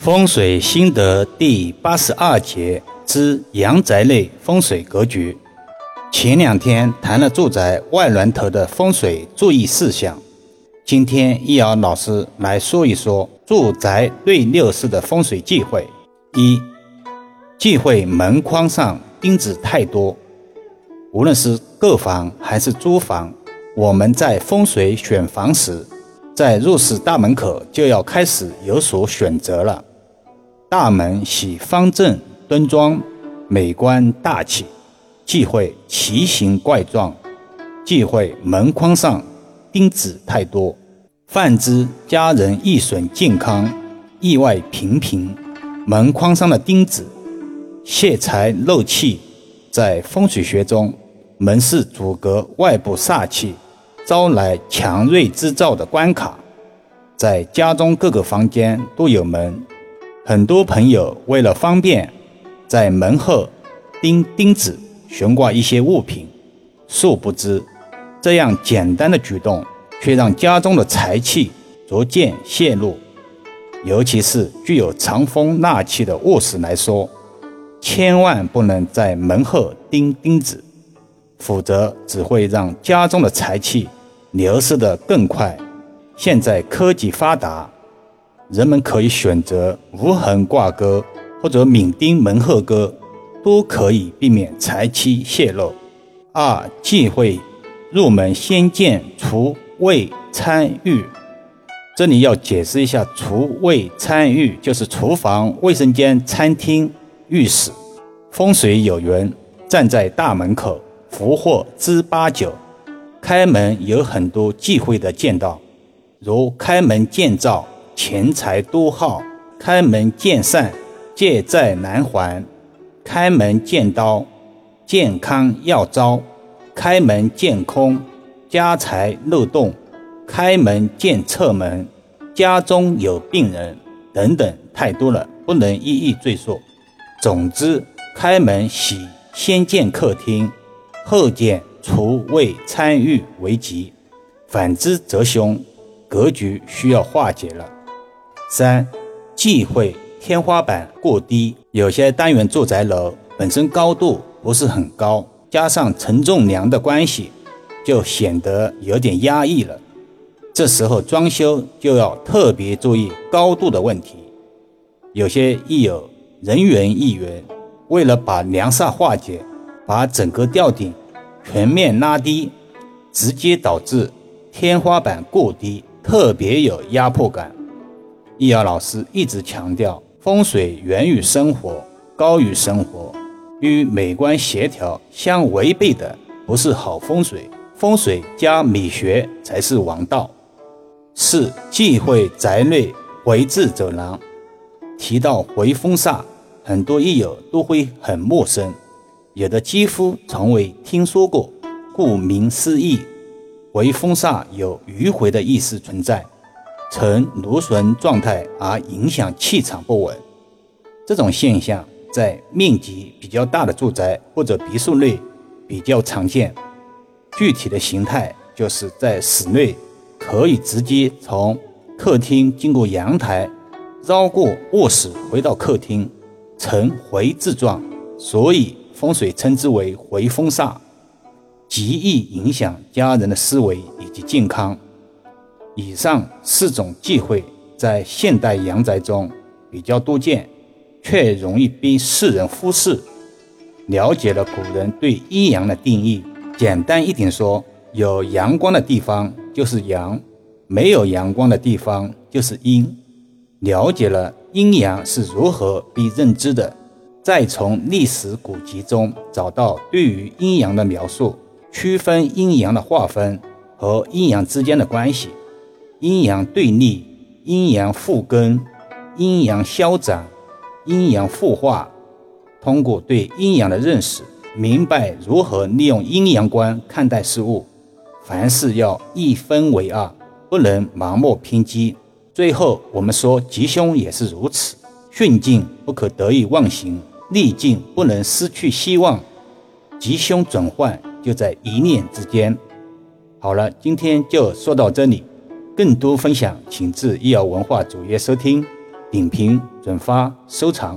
风水心得第八十二节之阳宅内风水格局。前两天谈了住宅外峦头的风水注意事项，今天易遥老师来说一说住宅内六室的风水忌讳。一、忌讳门框上钉子太多。无论是购房还是租房，我们在风水选房时，在入室大门口就要开始有所选择了。大门喜方正端庄，美观大气，忌讳奇形怪状，忌讳门框上钉子太多，泛之家人易损健康，意外频频。门框上的钉子泄财漏气，在风水学中，门是阻隔外部煞气，招来强锐之兆的关卡，在家中各个房间都有门。很多朋友为了方便，在门后钉钉子、悬挂一些物品，殊不知，这样简单的举动却让家中的财气逐渐泄露。尤其是具有藏风纳气的卧室来说，千万不能在门后钉钉子，否则只会让家中的财气流失得更快。现在科技发达。人们可以选择无痕挂钩或者闵钉门后钩，都可以避免财气泄露。二忌讳入门先见厨卫餐浴，这里要解释一下，厨卫餐浴就是厨房、卫生间、餐厅、浴室。风水有云：站在大门口，福祸知八九。开门有很多忌讳的见到，如开门见灶。钱财多耗，开门见善，借债难还；开门见刀，健康要糟；开门见空，家财漏洞；开门见侧门，家中有病人等等，太多了，不能一一赘述。总之，开门喜先见客厅，后见厨卫参与为吉；反之则凶，格局需要化解了。三，忌讳天花板过低。有些单元住宅楼本身高度不是很高，加上承重梁的关系，就显得有点压抑了。这时候装修就要特别注意高度的问题。有些亦有人员议员，为了把梁煞化解，把整个吊顶全面拉低，直接导致天花板过低，特别有压迫感。易遥老师一直强调，风水源于生活，高于生活，与美观协调相违背的不是好风水，风水加美学才是王道。四忌讳宅内回字走廊。提到回风煞，很多益友都会很陌生，有的几乎从未听说过。顾名思义，回风煞有迂回的意思存在。呈螺旋状态而影响气场不稳，这种现象在面积比较大的住宅或者别墅内比较常见。具体的形态就是在室内可以直接从客厅经过阳台，绕过卧室回到客厅，呈回字状，所以风水称之为回风煞，极易影响家人的思维以及健康。以上四种忌讳在现代阳宅中比较多见，却容易被世人忽视。了解了古人对阴阳的定义，简单一点说，有阳光的地方就是阳，没有阳光的地方就是阴。了解了阴阳是如何被认知的，再从历史古籍中找到对于阴阳的描述，区分阴阳的划分和阴阳之间的关系。阴阳对立，阴阳互根，阴阳消长，阴阳互化。通过对阴阳的认识，明白如何利用阴阳观看待事物。凡事要一分为二，不能盲目偏激。最后，我们说吉凶也是如此，顺境不可得意忘形，逆境不能失去希望。吉凶转换就在一念之间。好了，今天就说到这里。更多分享，请至易瑶文化主页收听。点评、转发、收藏。